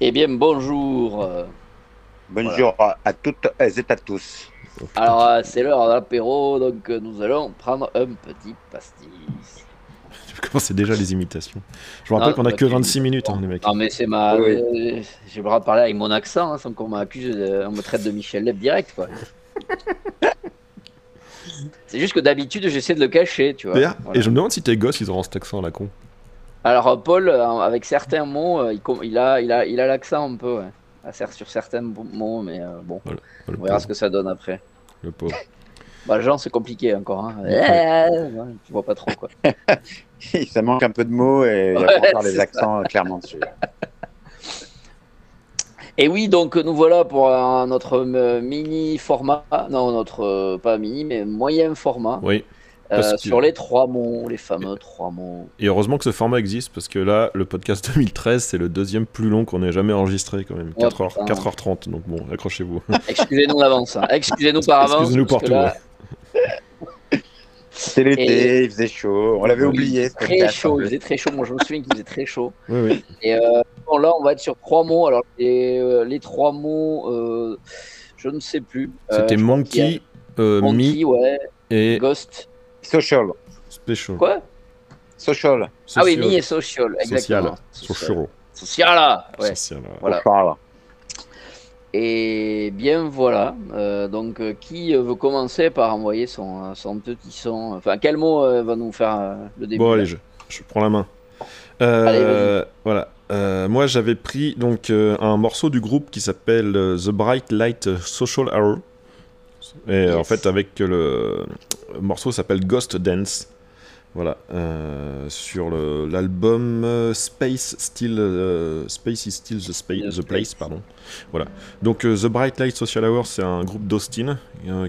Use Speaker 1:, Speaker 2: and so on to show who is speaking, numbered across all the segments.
Speaker 1: Eh bien, bonjour.
Speaker 2: Bonjour à toutes et à tous.
Speaker 1: Alors, euh, c'est l'heure de l'apéro, donc euh, nous allons prendre un petit pastis.
Speaker 3: Tu commences déjà les imitations. Je vous rappelle qu'on a que
Speaker 1: tu-
Speaker 3: 26 minutes, hein, les mecs.
Speaker 1: Non, mais c'est ma.
Speaker 2: Oui.
Speaker 1: euh, J'ai le droit de parler avec mon accent, hein, sans qu'on m'accuse, de- on me traite de Michel Leb direct, quoi. c'est juste que d'habitude, j'essaie de le cacher, tu vois. Voilà.
Speaker 3: Et je me demande si tes gosses, ils auront cet accent à la con.
Speaker 1: Alors, euh, Paul, euh, avec certains mots, euh, il, a il a, il a l'accent un peu, ouais. Sur certains mots, mais euh, bon, on verra
Speaker 3: pauvre.
Speaker 1: ce que ça donne après.
Speaker 3: Le pauvre.
Speaker 1: Bah, Jean, c'est compliqué encore. Hein. Ouais, tu vois pas trop, quoi.
Speaker 2: Ça manque un peu de mots et il n'y a
Speaker 1: Ouais,
Speaker 2: pas encore
Speaker 1: c'est
Speaker 2: les accents clairement dessus.
Speaker 1: Et oui, donc nous voilà pour euh, notre mini format, non, notre euh, pas mini, mais moyen format,
Speaker 3: Oui.
Speaker 1: Euh, sur les trois mots, les fameux trois mots.
Speaker 3: Et heureusement que ce format existe, parce que là, le podcast 2013, c'est le deuxième plus long qu'on ait jamais enregistré, quand même.
Speaker 1: Oh,
Speaker 3: 4 heures,
Speaker 1: putain.
Speaker 3: 4h30, donc bon, accrochez-vous.
Speaker 1: Excusez-nous d'avance, hein. excusez-nous par avance.
Speaker 3: Excusez-nous pour
Speaker 1: parce
Speaker 3: tout.
Speaker 1: que là,
Speaker 3: ouais.
Speaker 2: C'était l'été, il faisait chaud, on l'avait
Speaker 1: oui,
Speaker 2: oublié. ce
Speaker 1: Très chaud, il faisait très chaud. Moi, je me souviens qu'il faisait très chaud.
Speaker 3: Oui, oui.
Speaker 1: Et euh, bon, là, on va être sur trois mots. Alors, les, euh, les trois mots, euh, je ne sais plus.
Speaker 3: C'était
Speaker 1: a
Speaker 3: Monkey, euh,
Speaker 1: Monkey, ouais,
Speaker 3: Me et
Speaker 1: Ghost.
Speaker 2: Social.
Speaker 3: Special.
Speaker 1: Quoi?
Speaker 2: Social.
Speaker 1: Ah oui,
Speaker 3: Social.
Speaker 1: Me et Social, exactement.
Speaker 3: Social. Social.
Speaker 1: Ouais.
Speaker 3: Social.
Speaker 1: Voilà.
Speaker 2: Social.
Speaker 1: Et bien voilà. Euh, donc, euh, qui euh, veut commencer par envoyer son, son petit son? Enfin, quel mot euh, va nous faire euh, le début
Speaker 3: Bon, allez, je, je prends la main. Euh,
Speaker 1: Allez,
Speaker 3: voilà. Euh, moi, j'avais pris donc euh, un morceau du groupe qui s'appelle euh, The Bright Light Social Hour. Et
Speaker 1: Yes.
Speaker 3: en fait, avec le, le morceau s'appelle Ghost Dance. Voilà. Euh, sur l'album euh, Space Still euh, Space is Still the, Place, pardon. Voilà. Donc The Bright Light Social Hour, c'est un groupe d'Austin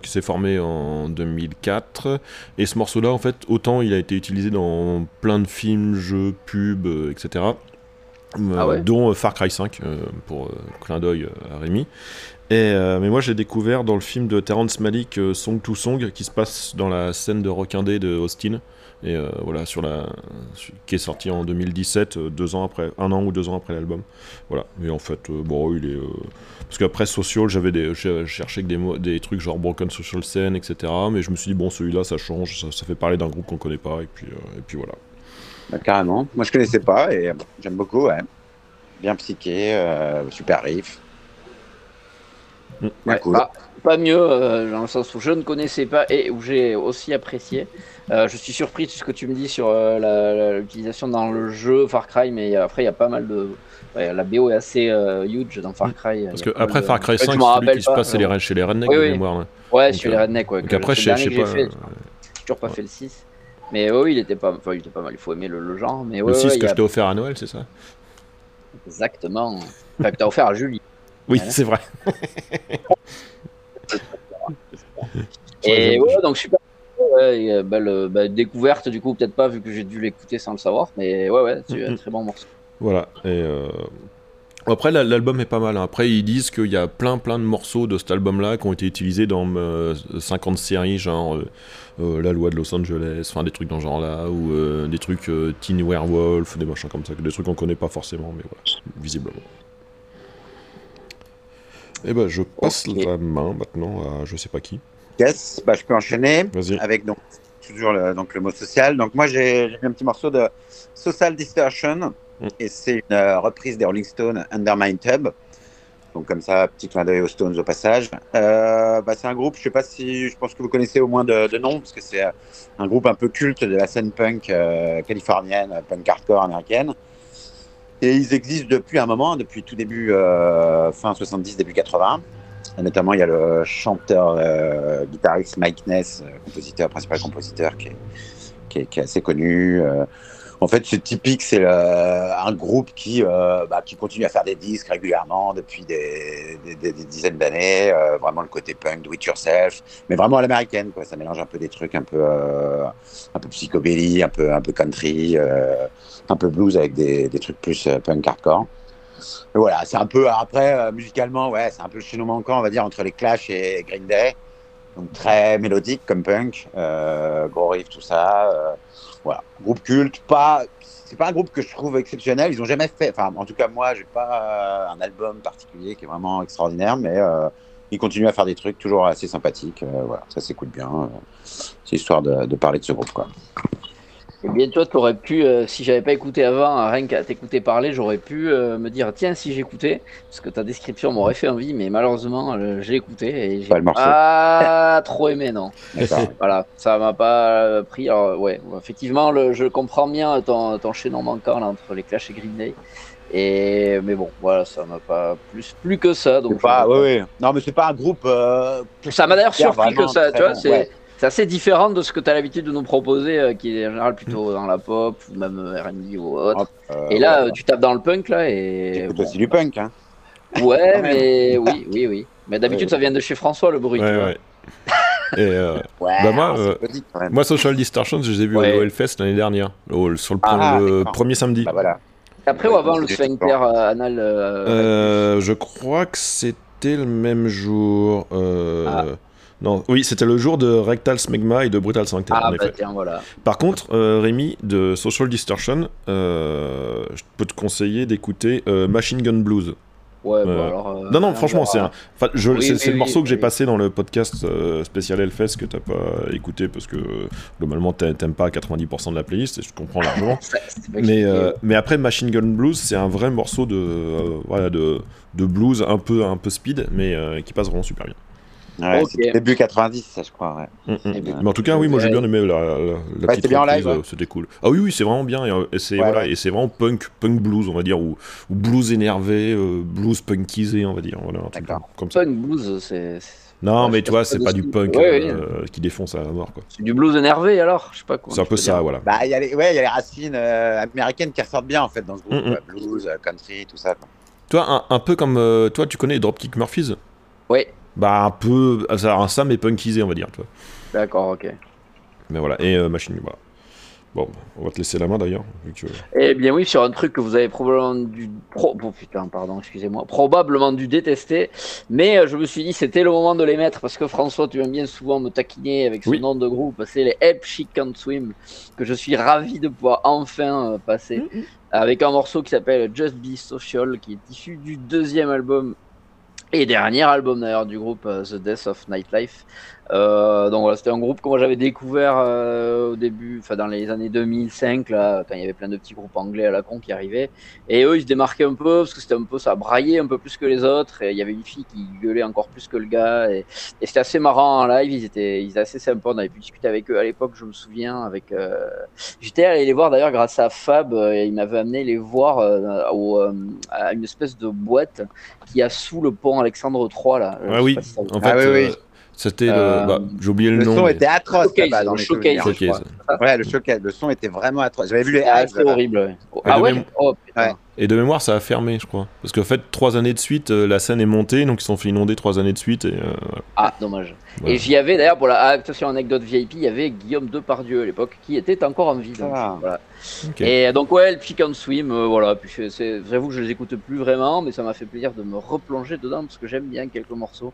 Speaker 3: qui s'est formé en 2004. Et ce morceau-là, en fait, autant il a été utilisé dans plein de films, jeux, pubs, etc.
Speaker 1: Ah ouais
Speaker 3: dont Far Cry 5, euh, pour clin d'œil à Rémi. Euh, mais moi, j'ai découvert dans le film de Terrence Malick, euh, Song to Song, qui se passe dans la scène de Rockindé de Austin. Et euh, voilà, sur la, qui est sorti en 2017, euh, deux ans après, un an ou deux ans après l'album. Voilà. Et en fait, bon, il est. parce qu'après Social, j'avais des, que des, des trucs genre Broken Social Scene, etc. Mais je me suis dit, bon, celui-là, ça change, ça, fait parler d'un groupe qu'on connaît pas, et puis, voilà.
Speaker 2: Bah, carrément. Moi, je connaissais pas et j'aime beaucoup. Ouais. Bien psyché, super riff.
Speaker 3: Mm.
Speaker 1: Ouais,
Speaker 2: cool.
Speaker 1: bah, pas mieux, euh, dans le sens où je ne connaissais pas et où j'ai aussi apprécié. Euh, je suis surpris de ce que tu me dis sur euh, l'utilisation dans le jeu Far Cry, mais après, il y a pas mal de. ouais, la BO est assez euh, huge dans Far Cry.
Speaker 3: Parce que après
Speaker 1: de-
Speaker 3: Far Cry
Speaker 1: Ouais, je
Speaker 3: 5,
Speaker 1: m'en
Speaker 3: celui qui se
Speaker 1: pas,
Speaker 3: passe, c'est les chez les rednecks
Speaker 1: Oui,
Speaker 3: de
Speaker 1: oui.
Speaker 3: mémoire. ouais.
Speaker 1: Ouais,
Speaker 3: Donc,
Speaker 1: sur
Speaker 3: euh,
Speaker 1: les rednecks, ouais.
Speaker 3: Donc après,
Speaker 1: c'est
Speaker 3: je sais pas.
Speaker 1: J'ai toujours pas fait le 6. Mais oui, il était pas, enfin, il était pas mal. Il faut aimer le, le genre. Mais ouais,
Speaker 3: Le 6
Speaker 1: ouais, il
Speaker 3: que
Speaker 1: a-
Speaker 3: je t'ai offert à Noël, c'est ça?
Speaker 1: Exactement. Enfin, que t'as offert à Julie.
Speaker 3: Oui,
Speaker 1: Voilà.
Speaker 3: c'est vrai.
Speaker 1: Et ouais, donc super. Ouais, euh, belle, belle découverte, du coup, peut-être pas vu que j'ai dû l'écouter sans le savoir. Mais ouais, ouais, c'est un très bon morceau.
Speaker 3: Voilà. Et euh, Après, la- l'album est pas mal. hein. Après, ils disent qu'il y a plein, plein de morceaux de cet album-là qui ont été utilisés dans euh, 50 séries, genre euh, euh, La Loi de Los Angeles, enfin des trucs dans ce genre-là, ou euh, des trucs euh, Teen Werewolf, des machins comme ça, des trucs qu'on connaît pas forcément, mais voilà, visiblement. Et ben, je passe la main maintenant à je sais pas qui.
Speaker 2: Yes, bah, je peux enchaîner avec donc toujours le, donc, le mot social. Donc moi j'ai mis un petit morceau de Social Distortion
Speaker 3: Mm.
Speaker 2: et c'est une euh, reprise des Rolling Stones Under My Tub. Donc comme ça, petit clin d'œil aux Stones au passage. Euh, bah, c'est un groupe, je sais pas si, je pense que vous connaissez au moins de, de nom parce que c'est euh, un groupe un peu culte de la scène punk euh, californienne, punk hardcore américaine. Et ils existent depuis un moment, depuis tout début euh, fin 70, début 80. Et notamment, il y a le chanteur, euh, guitariste Mike Ness, euh, compositeur, principal compositeur, qui est, qui est, qui est assez connu. En fait, c'est typique, c'est euh, un groupe qui, euh, bah, qui continue à faire des disques régulièrement depuis des, dizaines d'années. euh, vraiment le côté punk, do it yourself, mais vraiment à l'américaine. Ça mélange un peu des trucs un peu, euh, un peu psychobilly, un peu, un peu country, un peu blues avec des, trucs plus punk hardcore. Voilà, c'est un peu après musicalement, ouais, c'est un peu le chaînon manquant, on va dire, entre les Clash et Green Day. Donc très mélodique comme punk, gros riff, tout ça. Voilà, groupe culte, pas, c'est pas un groupe que je trouve exceptionnel. Ils ont jamais fait, enfin, en tout cas, moi, j'ai pas euh, un album particulier qui est vraiment extraordinaire, mais euh, ils continuent à faire des trucs toujours assez sympathiques. euh, voilà, ça s'écoute bien. c'est histoire de, de parler de ce groupe, quoi.
Speaker 1: Eh bien, toi, t'aurais pu, euh, si j'avais pas écouté avant, rien qu'à t'écouter parler, j'aurais pu euh, me dire, tiens, si j'écoutais, parce que ta description m'aurait fait envie, mais malheureusement, euh, j'ai écouté et j'ai
Speaker 2: Pas
Speaker 1: pas trop aimé, non. Voilà, ça m'a pas euh, pris. Alors, ouais, effectivement, le, je comprends bien ton, ton chaînon manquant là, entre les Clash et Green Day. Et, mais bon, voilà, ça m'a pas plus, plus que ça. Donc
Speaker 2: pas, ouais, ouais. Non, mais c'est pas un groupe. euh,
Speaker 1: Ça m'a d'ailleurs surpris que ça, tu vois,
Speaker 2: bon,
Speaker 1: c'est
Speaker 2: ouais.
Speaker 1: C'est assez différent de ce que tu as l'habitude de nous proposer, euh, qui est en général plutôt dans la pop ou même euh, R&B ou autre.
Speaker 2: euh,
Speaker 1: et là,
Speaker 2: ouais,
Speaker 1: euh, tu tapes dans le punk là et bon,
Speaker 2: aussi du punk, hein.
Speaker 1: ouais, mais oui, oui, oui. Mais d'habitude,
Speaker 2: Ouais,
Speaker 1: ça vient de chez François le bruit.
Speaker 3: Ouais, ouais. Et euh,
Speaker 2: Ouais,
Speaker 3: Bah, moi,
Speaker 2: c'est
Speaker 3: euh,
Speaker 2: petit, quand même.
Speaker 3: moi, Social Distortion, je les ai vus
Speaker 1: Ouais.
Speaker 3: au Hellfest l'année dernière, au- sur le,
Speaker 2: Ah,
Speaker 3: le premier samedi.
Speaker 2: Bah voilà.
Speaker 1: Après ou
Speaker 2: Ouais,
Speaker 1: avant
Speaker 2: donc
Speaker 1: le sphincter euh, anal euh,
Speaker 3: Euh, je crois que c'était le même jour. euh,
Speaker 1: Ah.
Speaker 3: Non, oui, c'était le jour de Rectal Smegma et de Brutal Sphincter,
Speaker 1: Ah
Speaker 3: en
Speaker 1: bah
Speaker 3: effet.
Speaker 1: tiens, voilà.
Speaker 3: Par contre, euh, Rémi, de Social Distortion, euh, je peux te conseiller d'écouter euh, Machine Gun Blues.
Speaker 1: Ouais, alors.
Speaker 3: non, non,
Speaker 1: on
Speaker 3: franchement, c'est un. enfin, je-
Speaker 1: Oui,
Speaker 3: c'est
Speaker 1: oui,
Speaker 3: c'est le morceau que j'ai passé dans le podcast spécial Hellfest que t'as pas écouté parce que globalement t'a- t'aimes pas 90% de la playlist et je comprends largement. Mais, mais après Machine Gun Blues, c'est un vrai morceau de voilà de, de blues un peu un peu speed, mais qui passe vraiment super bien.
Speaker 2: Ouais,
Speaker 1: Ok.
Speaker 2: c'est début 90, ça, je crois. Ouais.
Speaker 3: Mm, mm. Mais en tout cas, oui, moi j'ai bien aimé la, la, la petite
Speaker 2: c'était bien en
Speaker 3: reprise,
Speaker 2: live, ouais.
Speaker 3: euh, c'était cool. Ah oui, oui, c'est vraiment bien. Et, euh, et c'est
Speaker 2: Ouais,
Speaker 3: voilà,
Speaker 2: ouais.
Speaker 3: et c'est vraiment punk, punk blues, on va dire, ou, ou blues énervé, euh, blues punkisé, on va dire. Voilà, un truc
Speaker 2: D'accord.
Speaker 3: comme ça.
Speaker 1: Punk blues, c'est.
Speaker 3: Non,
Speaker 1: Ouais,
Speaker 3: mais tu vois, c'est
Speaker 1: pas
Speaker 3: pas du punk
Speaker 1: Ouais,
Speaker 3: euh, qui défonce à la mort, quoi.
Speaker 1: C'est du blues énervé alors Je sais pas quoi.
Speaker 3: C'est un peu ça, voilà.
Speaker 2: Bah, il y, a les- ouais, il y a les racines euh, américaines qui ressortent bien, en fait, dans ce groupe.
Speaker 3: Mm.
Speaker 2: Blues, country, tout ça. quoi.
Speaker 3: Toi, un, un peu comme toi, tu connais Dropkick Murphys?
Speaker 1: Ouais,
Speaker 3: Bah, un peu. ça, un Sam est punkisé, on va dire, tu vois.
Speaker 1: d'accord, ok.
Speaker 3: Mais voilà, et euh, Machine, voilà. Bon, on va te laisser la main d'ailleurs.
Speaker 1: Eh bien oui, sur un truc que vous avez probablement dû... Pro... oh, putain, pardon, excusez-moi. Probablement dû détester. Mais euh, je me suis dit, c'était le moment de les mettre parce que François, tu aimes bien souvent me taquiner avec ce
Speaker 3: Oui.
Speaker 1: nom de groupe. C'est les Help She Can't Swim que je suis ravi de pouvoir enfin euh, passer. Avec un morceau qui s'appelle Just Be Social qui est issu du deuxième album et dernier album d'ailleurs du groupe euh, The Death of Nightlife. Euh, donc voilà, c'était un groupe que moi j'avais découvert euh, au début, enfin dans les années 2005, là, quand il y avait plein de petits groupes anglais à la con qui arrivaient. Et eux, ils se démarquaient un peu parce que c'était un peu ça, braillait un peu plus que les autres. Et il y avait une fille qui gueulait encore plus que le gars. Et, et c'était assez marrant en live. Ils étaient, ils étaient assez sympas. On avait pu discuter avec eux à l'époque, je me souviens. Avec, euh, j'étais allé les voir d'ailleurs grâce à Fab. euh, et il m'avait amené les voir euh, au, euh, à une espèce de boîte qui a sous le pont Alexandre III là. Je
Speaker 3: Ah oui,
Speaker 1: si
Speaker 2: Ah oui, oui.
Speaker 3: C'était
Speaker 1: Euh,
Speaker 3: le. Bah, J'ai oublié le,
Speaker 2: Le
Speaker 3: nom.
Speaker 2: son
Speaker 3: mais-
Speaker 2: était atroce
Speaker 1: Showcase,
Speaker 2: là-bas dans
Speaker 1: le
Speaker 2: les
Speaker 1: showcase.
Speaker 2: Ouais, le showcase, le son était vraiment atroce. J'avais vu les là-bas.
Speaker 1: horrible. ouais. Ah ouais
Speaker 3: même-
Speaker 1: Oh putain.
Speaker 2: Ouais.
Speaker 3: Et de mémoire, ça a fermé, je crois. Parce qu'en fait, trois années de suite, euh, la scène est montée, donc ils se sont fait inonder trois années de suite. Et, euh, voilà.
Speaker 1: Ah, dommage.
Speaker 3: Voilà.
Speaker 1: Et j'y avais d'ailleurs, pour la attention anecdote VIP, il y avait Guillaume Depardieu à l'époque qui était encore en vie. donc,
Speaker 2: Ah.
Speaker 1: voilà. Et donc, ouais, le Pick and Swim, euh, voilà. Puis j'avoue que je les écoute plus vraiment, mais ça m'a fait plaisir de me replonger dedans parce que j'aime bien quelques morceaux.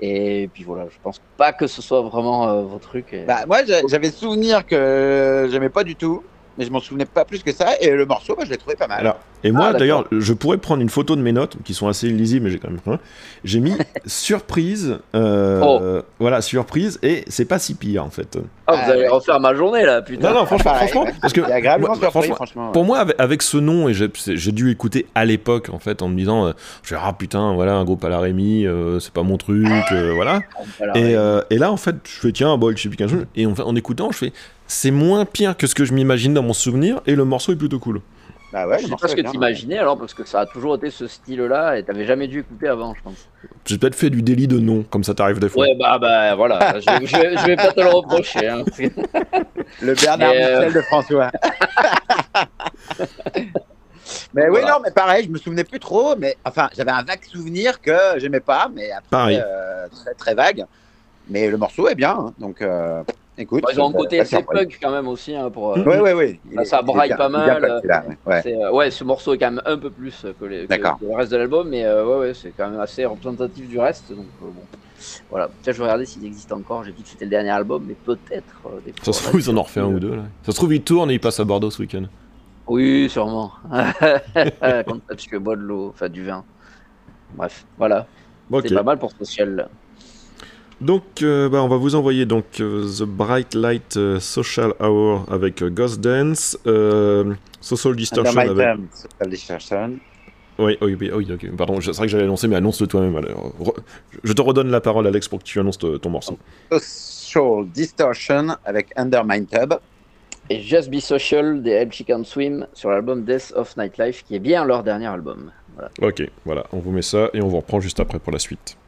Speaker 1: Et puis voilà, je pense pas que ce soit vraiment euh, vos trucs. et-
Speaker 2: Bah, moi, j'a- j'avais souvenir que j'aimais pas du tout, mais je m'en souvenais pas plus que ça. Et le morceau, bah, je l'ai trouvé pas mal.
Speaker 3: Alors, et moi,
Speaker 1: Ah,
Speaker 3: d'ailleurs, je pourrais prendre une photo de mes notes, qui sont assez illisibles, mais j'ai quand même. hein. J'ai mis surprise. euh,
Speaker 1: Oh.
Speaker 3: Voilà, surprise, et c'est pas si pire, en fait.
Speaker 1: Ah, vous
Speaker 2: Ah,
Speaker 1: allez refaire ma journée là, putain.
Speaker 3: Non, non, franchement,
Speaker 2: Pareil,
Speaker 3: franchement, parce que. Moi,
Speaker 2: surpris,
Speaker 3: franchement,
Speaker 2: franchement. ouais.
Speaker 3: Pour moi, avec, avec ce nom, et j'ai dû écouter à l'époque, en fait, en me disant, euh, je ah putain, voilà, un groupe à la Rémi, euh, c'est pas mon truc, euh, voilà. Et, euh, là, en fait, je fais, tiens, bon, je sais plus qu'un jeu. Et en, en écoutant, je fais, c'est moins pire que ce que je m'imagine dans mon souvenir, et le morceau est plutôt cool.
Speaker 2: Bah ouais,
Speaker 1: je
Speaker 2: le
Speaker 1: sais pas ce que
Speaker 2: bien,
Speaker 1: t'imaginais alors, parce que ça a toujours été ce style-là et t'avais jamais dû écouter avant, je pense.
Speaker 3: J'ai peut-être fait du délit de nom, comme ça t'arrive des fois.
Speaker 1: Ouais, bah, bah voilà, je, je, vais- je vais pas te le reprocher. Hein.
Speaker 2: Le Bernard
Speaker 1: euh,
Speaker 2: Michel de François. mais oui, non, mais pareil, je me souvenais plus trop. Mais enfin, j'avais un vague souvenir que j'aimais pas, mais après, euh, très, très vague. Mais le morceau est bien, hein, donc euh, écoute.
Speaker 1: Ils ont un côté assez punk quand même aussi. Hein, pour, euh,
Speaker 2: Ouais, ouais, ouais.
Speaker 1: Ça, braille pas mal,
Speaker 2: ouais. Ouais.
Speaker 1: euh, ouais, ce morceau est quand même un peu plus que, les, que- que le reste de l'album, mais euh, ouais, ouais, c'est quand même assez représentatif du reste. Donc euh, bon, voilà. Tiens, je vais regarder s'il existe encore. J'ai dit que c'était le dernier album, mais peut-être. euh,
Speaker 3: Ça se trouve, ils en ont refait un ou deux, là. Ça se trouve, ils tournent et ils passent à Bordeaux ce week-end.
Speaker 1: Oui, sûrement. Quand tu bois de l'eau, enfin du vin. Bref, voilà. C'est pas mal pour social.
Speaker 4: Donc, euh, bah, on va vous envoyer donc euh, The Bright Light euh, Social Hour avec Ghost Dance, Social Distortion avec.
Speaker 2: Social Distortion.
Speaker 4: Oui, oui, oui, oui ok. Pardon, c'est vrai que j'allais annoncer, mais annonce-le toi-même. Je te redonne la parole, Alex, pour que tu annonces ton morceau.
Speaker 2: Social Distortion avec Undermine Tub.
Speaker 1: Et Just Be Social des Hell Chicken Swim sur l'album Death of Nightlife, qui est bien leur dernier album.
Speaker 4: Ok, voilà, on vous met ça et on vous reprend juste après pour la suite.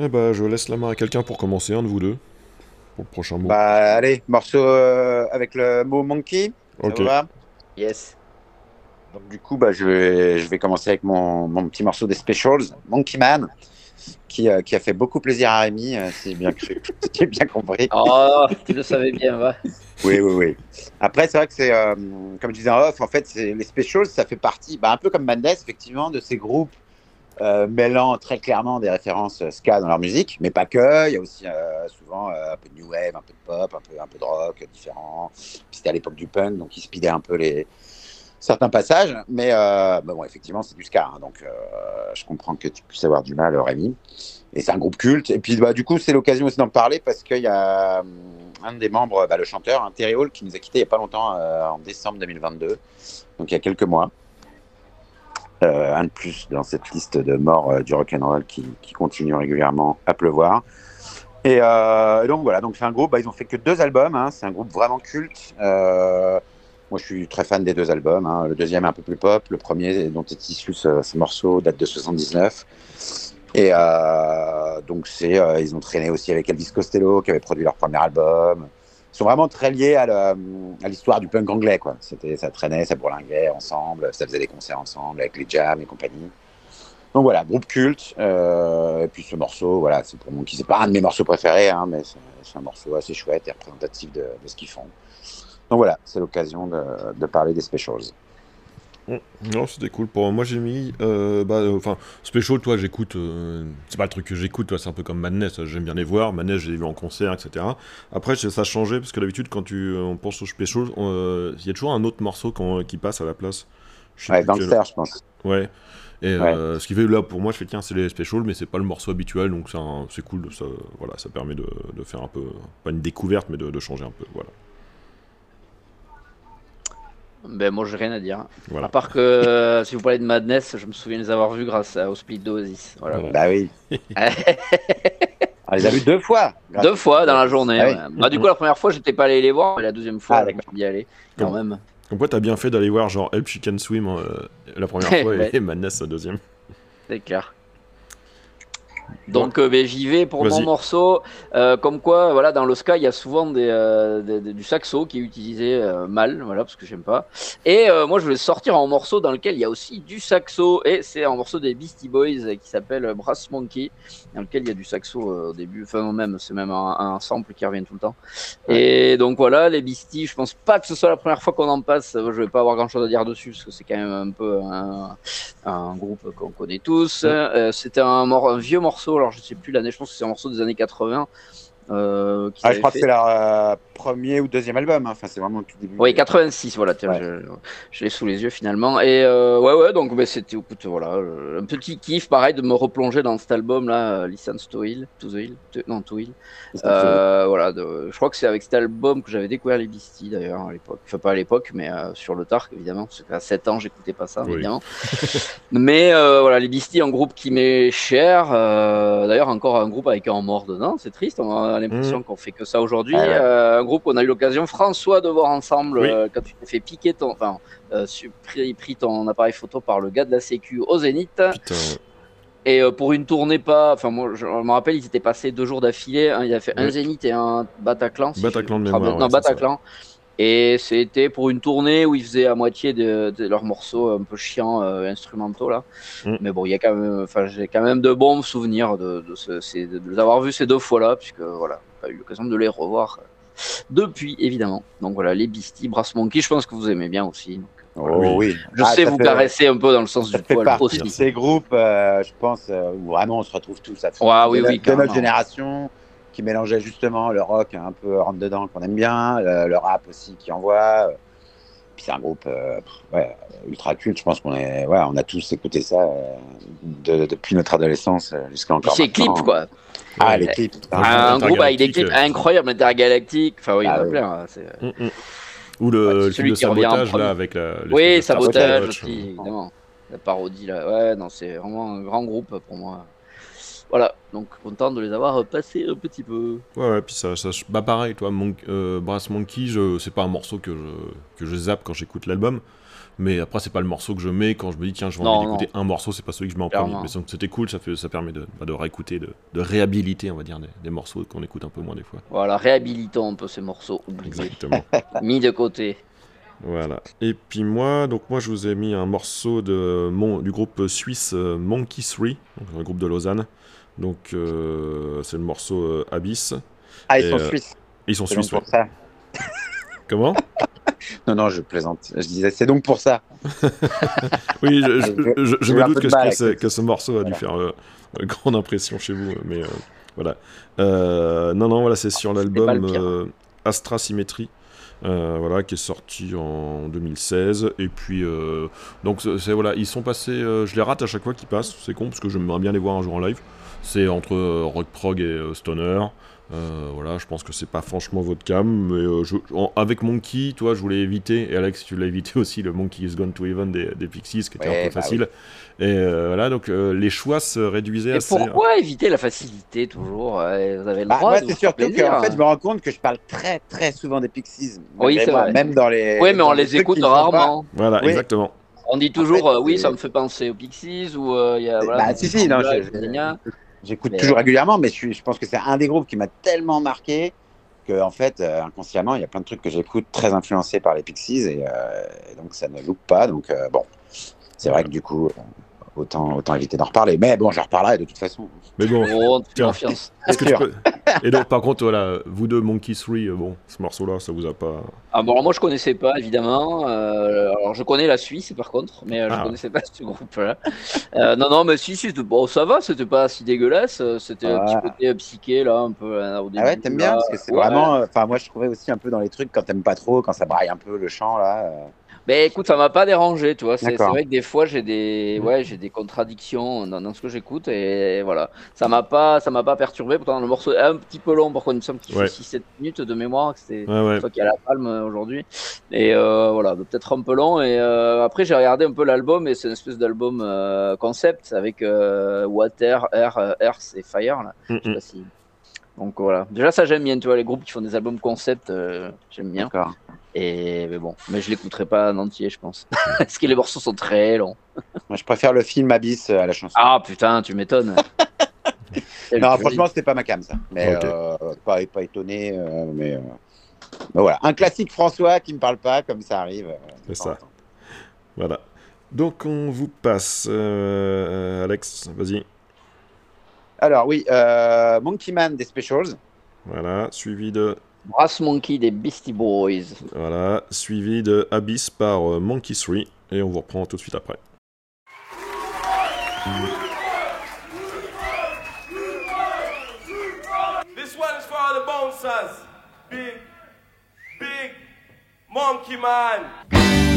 Speaker 3: Eh bah, je laisse la main à quelqu'un pour commencer, un de vous deux, pour le prochain mot.
Speaker 2: Bah, allez, morceau euh, avec le mot monkey. Ça
Speaker 3: Ok.
Speaker 2: vous va
Speaker 1: Yes.
Speaker 2: Donc, du coup, bah, je, vais, je vais commencer avec mon, mon petit morceau des Specials, Monkey Man, qui, euh, qui a fait beaucoup plaisir à Rémi, euh, si j'ai bien cru, si j'ai bien compris.
Speaker 1: Oh, tu le savais bien, va.
Speaker 2: Oui, oui, oui. Après, c'est vrai que c'est, euh, comme je disais en off, en fait, c'est, les Specials, ça fait partie, bah, un peu comme Madness, effectivement, de ces groupes mêlant très clairement des références euh, ska dans leur musique, mais pas que. Il y a aussi euh, souvent euh, un peu de new wave, un peu de pop, un peu, un peu de rock euh, différent. C'était à l'époque du punk, donc ils speedaient un peu les certains passages. Mais euh, bah bon, effectivement, c'est du ska, hein, donc euh, je comprends que tu puisses avoir du mal, Rémi. Et c'est un groupe culte. Et puis, bah, du coup, c'est l'occasion aussi d'en parler parce qu'il y a hum, un des membres, bah, le chanteur, hein, Terry Hall, qui nous a quittés il n'y a pas longtemps, euh, en décembre 2022, donc il y a quelques mois. Euh, un de plus dans cette liste de morts euh, du rock'n'roll qui, qui continue régulièrement à pleuvoir. Et euh, donc voilà, donc c'est un groupe, bah, ils ont fait que deux albums, hein, c'est un groupe vraiment culte. Euh, moi je suis très fan des deux albums, hein. le deuxième est un peu plus pop, le premier dont est issu ce, ce morceau date de 79. Et euh, donc c'est, euh, ils ont traîné aussi avec Elvis Costello qui avait produit leur premier album. Sont vraiment très liés à l'histoire du punk anglais, quoi. Ça traînait, ça bourlinguait ensemble, ça faisait des concerts ensemble avec les jams et compagnie. Donc voilà, groupe culte. euh, et puis ce morceau, voilà, c'est pour moi qui c'est pas un de mes morceaux préférés, hein, mais c'est, c'est un morceau assez chouette et représentatif de, de ce qu'ils font. Donc voilà, c'est l'occasion de, de parler des specials.
Speaker 3: Non, c'était cool. Pour moi, j'ai mis. euh, bah, euh, enfin, Special, toi, j'écoute. euh, c'est pas le truc que j'écoute, toi, c'est un peu comme Madness. J'aime bien les voir. Madness, j'ai vu en concert, etc. Après, ça a changé parce que d'habitude, quand tu, on pense aux Special, euh, il y a toujours un autre morceau qui passe à la place. Je sais
Speaker 2: Ouais, le je pense.
Speaker 3: Ouais. Et ce qui fait là pour moi, je fais tiens, c'est les specials, mais c'est pas le morceau habituel, donc c'est cool. Ça, voilà, ça permet de, de faire un peu, pas une découverte, mais de, de changer un peu. Voilà.
Speaker 1: Ben, moi, j'ai rien à dire.
Speaker 3: Voilà.
Speaker 1: À part que euh, si vous parlez de Madness, je me souviens les avoir vus grâce à- au split d'Oasis. Voilà.
Speaker 2: Bah oui. On les a vus deux fois. grâce-
Speaker 1: Deux fois dans la journée.
Speaker 2: Ah oui.
Speaker 1: Bah, du coup, la première fois, j'étais pas allé les voir, mais la deuxième fois,
Speaker 2: Ah,
Speaker 1: bien allé. Quand même.
Speaker 3: Donc ouais, t'as bien fait d'aller voir genre Help Chicken Swim euh, la première fois
Speaker 1: Ouais.
Speaker 3: et Madness la deuxième.
Speaker 1: C'est clair. Donc euh, ben, j'y vais pour mon morceau. Euh, comme quoi, voilà, dans le ska, il y a souvent des, euh, des- des- du saxo qui est utilisé mal, voilà, parce que j'aime pas. Et moi, je vais sortir un morceau dans lequel il y a aussi du saxo, et c'est un morceau des Beastie Boys qui s'appelle Brass Monkey, dans lequel il y a du saxo au début. Enfin, même, c'est même un, un sample qui revient tout le temps. Et donc voilà, les Beastie, je pense pas que ce soit la première fois qu'on en passe. Je vais pas avoir grand chose à dire dessus, parce que c'est quand même un peu un, un groupe qu'on connaît tous. C'était un, un vieux morceau, alors je sais plus l'année, je pense que c'est un morceau des années 80. Euh,
Speaker 2: Ah, je crois que c'est leur euh, premier ou deuxième album. hein. Enfin, c'est vraiment le tout début.
Speaker 1: Oui, 86, voilà, tiens,
Speaker 2: Ouais.
Speaker 1: je, je l'ai sous les yeux finalement. Et euh, ouais, ouais, donc bah, c'était, écoute, voilà, euh, un petit kiff, pareil, de me replonger dans cet album-là, euh, Listen to Hill, to the Hill, to- non, to Hill. Euh, voilà, de- je crois que c'est avec cet album que j'avais découvert les Beastie d'ailleurs à l'époque. Enfin, pas à l'époque, mais euh, sur le tard, évidemment, parce qu'à 7 ans, j'écoutais pas ça,
Speaker 3: Oui.
Speaker 1: évidemment. mais euh, voilà, les Beastie, un groupe qui m'est cher. euh, d'ailleurs, encore un groupe avec un mort dedans, c'est triste, on a l'impression qu'on fait que ça aujourd'hui.
Speaker 2: Ouais, ouais.
Speaker 1: Euh, un groupe qu'on a eu l'occasion, François, de voir ensemble
Speaker 3: Oui.
Speaker 1: euh, quand tu t'es fait piquer ton. Enfin, euh, pris, pris ton appareil photo par le gars de la Sécu au Zénith.
Speaker 3: Putain.
Speaker 1: Et euh, pour une tournée pas, enfin moi je me rappelle ils étaient passés deux jours d'affilée, hein, il a fait un. Zénith et un Bataclan. si
Speaker 3: Bataclan
Speaker 1: je
Speaker 3: de mémoire, ouais,
Speaker 1: non
Speaker 3: ça.
Speaker 1: Et c'était pour une tournée où ils faisaient à moitié de, de leurs morceaux un peu chiants euh, instrumentaux là.
Speaker 3: Mm.
Speaker 1: Mais bon il y a quand même, enfin j'ai quand même de bons souvenirs de, de, ce, ces- de les avoir vus ces deux fois là, puisque voilà, j'ai pas eu l'occasion de les revoir euh, depuis évidemment. Donc voilà les Beastie, Brass Monkey, je pense que vous aimez bien aussi. Donc,
Speaker 2: Oh
Speaker 3: Oui.
Speaker 2: oui.
Speaker 1: je
Speaker 2: Ah,
Speaker 1: sais vous
Speaker 2: fait-
Speaker 1: caresser un peu dans le sens
Speaker 2: Ça
Speaker 1: du poil aussi.
Speaker 2: de ces groupes, euh, je pense, euh, où vraiment on se retrouve tous à fond.
Speaker 1: Ouais, oui,
Speaker 2: de,
Speaker 1: oui,
Speaker 2: de notre génération, qui mélangeait justement le rock un peu rentre dedans qu'on aime bien, le, le rap aussi qui envoie. Puis c'est un groupe euh, ouais, ultra culte. Je pense qu'on est, ouais, on a tous écouté ça euh, de- depuis notre adolescence euh, jusqu'à encore.
Speaker 1: c'est clip quoi.
Speaker 2: Ah, les clips.
Speaker 1: un
Speaker 3: Intergalactique,
Speaker 1: groupe avec des clips
Speaker 3: euh,
Speaker 1: incroyables, intergalactiques. Enfin, oui, il y en
Speaker 2: Ah
Speaker 1: a
Speaker 2: oui.
Speaker 1: plein. hein, c'est-
Speaker 3: Mm, mm. Ou le,
Speaker 1: Ouais, celui
Speaker 3: de
Speaker 1: qui
Speaker 3: sabotage là avec la.
Speaker 1: Oui,
Speaker 3: de
Speaker 1: sabotage
Speaker 3: Sabotage.
Speaker 1: aussi, évidemment. La parodie là. Ouais, non, c'est vraiment un grand groupe pour moi. Voilà, donc content de les avoir passés un petit peu.
Speaker 3: Ouais, ouais, puis ça, ça bah pareil, toi, euh, Brass Monkey, c'est pas un morceau que je, que je zappe quand j'écoute l'album. Mais après, c'est pas le morceau que je mets quand je me dis, tiens, je vais envie d'écouter un morceau, c'est pas celui que je mets en premier. Mais donc, c'était cool, ça, fait, ça permet de, bah, de réécouter, de, de réhabiliter, on va dire, des, des morceaux qu'on écoute un peu moins des fois.
Speaker 1: Voilà, réhabilitons un peu ces morceaux oubliés,
Speaker 3: Exactement.
Speaker 1: mis de côté.
Speaker 3: Voilà. Et puis moi, donc moi je vous ai mis un morceau de mon, du groupe suisse euh, Monkey 3, donc un groupe de Lausanne. Donc euh, c'est le morceau euh, Abyss.
Speaker 2: Ah, ils
Speaker 3: Et,
Speaker 2: sont
Speaker 3: euh,
Speaker 2: suisses.
Speaker 3: Ils sont suisses. ouais.
Speaker 2: pour ça.
Speaker 3: Comment?
Speaker 2: Non, non, je plaisante. Je disais, c'est donc pour ça.
Speaker 3: Oui, je, me doute que, ce-
Speaker 2: ça.
Speaker 3: que ce morceau a dû faire euh, grande impression chez vous, mais euh, voilà. Euh, non, non, voilà, c'est sur l'album Astra Symmetry. voilà, qui est sorti en 2016 et puis donc c'est voilà ils sont passés je les rate à chaque fois qu'ils passent c'est con parce que j'aimerais bien les voir un jour en live c'est entre euh, rock prog et euh, stoner Euh, voilà je pense que c'est pas franchement votre cam mais euh, je- en- avec Monkey toi je voulais éviter et Alex tu l'as évité aussi le Monkey is Gone to Heaven des, des Pixies qui était
Speaker 2: Ouais,
Speaker 3: un peu
Speaker 2: bah
Speaker 3: facile et euh, voilà donc euh, les choix se réduisaient
Speaker 1: Et
Speaker 3: assez hein.
Speaker 1: pourquoi éviter la facilité toujours euh, Vous avez le
Speaker 2: Bah,
Speaker 1: droit
Speaker 2: moi, c'est surtout
Speaker 1: plaisir.
Speaker 2: qu'en fait, je me rends compte que je parle très, très souvent des Pixies.
Speaker 1: Oui, c'est vrai.
Speaker 2: Même dans les.
Speaker 1: Oui, mais on
Speaker 2: les
Speaker 1: écoute rarement.
Speaker 3: voilà
Speaker 2: Oui.
Speaker 3: exactement
Speaker 1: On dit toujours,
Speaker 2: fait,
Speaker 1: euh, oui, ça me fait penser aux Pixies ou euh, il y a. Voilà,
Speaker 2: Bah, si, si, non, je-. J'écoute toujours
Speaker 1: euh,
Speaker 2: régulièrement, mais je, pense que c'est un des groupes qui m'a tellement marqué que, en fait, euh, inconsciemment, il y a plein de trucs que j'écoute très influencés par les Pixies et, euh, et donc ça ne loupe pas. Donc, bon, c'est vrai que du coup, autant, autant éviter d'en reparler. Mais bon, j'en reparlerai de toute façon.
Speaker 3: mais bon
Speaker 1: Oh,
Speaker 3: Tiens.
Speaker 1: confiance.
Speaker 3: est-ce que
Speaker 2: C'est
Speaker 3: tu
Speaker 2: sûr.
Speaker 3: peux et donc par contre voilà vous deux Monkey 3 euh, bon ce morceau là ça vous a pas
Speaker 1: Ah bon, alors moi je connaissais pas évidemment. Euh, alors je connais la Suisse par contre, mais euh, je
Speaker 3: Ah.
Speaker 1: connaissais pas ce groupe-là. Euh, non, non, mais si, si, c'était- bon, ça va, c'était pas si dégueulasse. C'était un
Speaker 2: Ah.
Speaker 1: petit côté psyché là, un peu au début.
Speaker 2: Ah ouais, t'aimes bien. Parce que c'est
Speaker 1: Ouais.
Speaker 2: vraiment. euh, Enfin, moi, je trouvais aussi un peu dans les trucs quand t'aimes pas trop, quand ça braille un peu le chant là.
Speaker 1: Mais écoute, ça m'a pas dérangé, tu vois. C'est vrai que des fois j'ai des, ouais, j'ai des contradictions dans, dans ce que j'écoute et voilà. Ça m'a pas, ça m'a pas perturbé. Pourtant le morceau est un petit peu long, il me semble qu'il
Speaker 3: Ouais.
Speaker 1: fait 6-7 minutes de mémoire. C'est
Speaker 3: ouais ouais
Speaker 1: toi qui a la palme aujourd'hui. Et euh, voilà, peut-être un peu long. Et euh, après, j'ai regardé un peu l'album et c'est une espèce d'album euh, concept avec Water, Air, Earth et Fire. Là.
Speaker 3: Mm,
Speaker 1: Je sais
Speaker 3: mm.
Speaker 1: pas si- Donc voilà. Déjà, ça j'aime bien, tu vois, les groupes qui font des albums concept, j'aime bien. Et mais bon, mais je l'écouterai pas en entier, je pense. Parce que les morceaux sont très longs.
Speaker 2: Moi, je préfère le film Abyss euh, à la chanson.
Speaker 1: Ah putain, tu m'étonnes.
Speaker 2: Non, franchement, c'était pas ma cam, ça. Mais
Speaker 3: Ok.
Speaker 2: euh, pas, pas étonné. euh, mais, euh, mais voilà. Un classique François qui me parle pas, comme ça arrive. euh,
Speaker 3: C'est ça. Voilà. Donc on vous passe, euh, Alex, vas-y.
Speaker 2: Alors, oui, euh, Monkey Man des Specials.
Speaker 3: Voilà, suivi de,
Speaker 1: Brass Monkey des Beastie Boys.
Speaker 3: voilà, suivi de Abyss par euh, Monkey 3, et on vous reprend tout de suite après.
Speaker 5: This one is for all the bouncers. Big, big monkey man.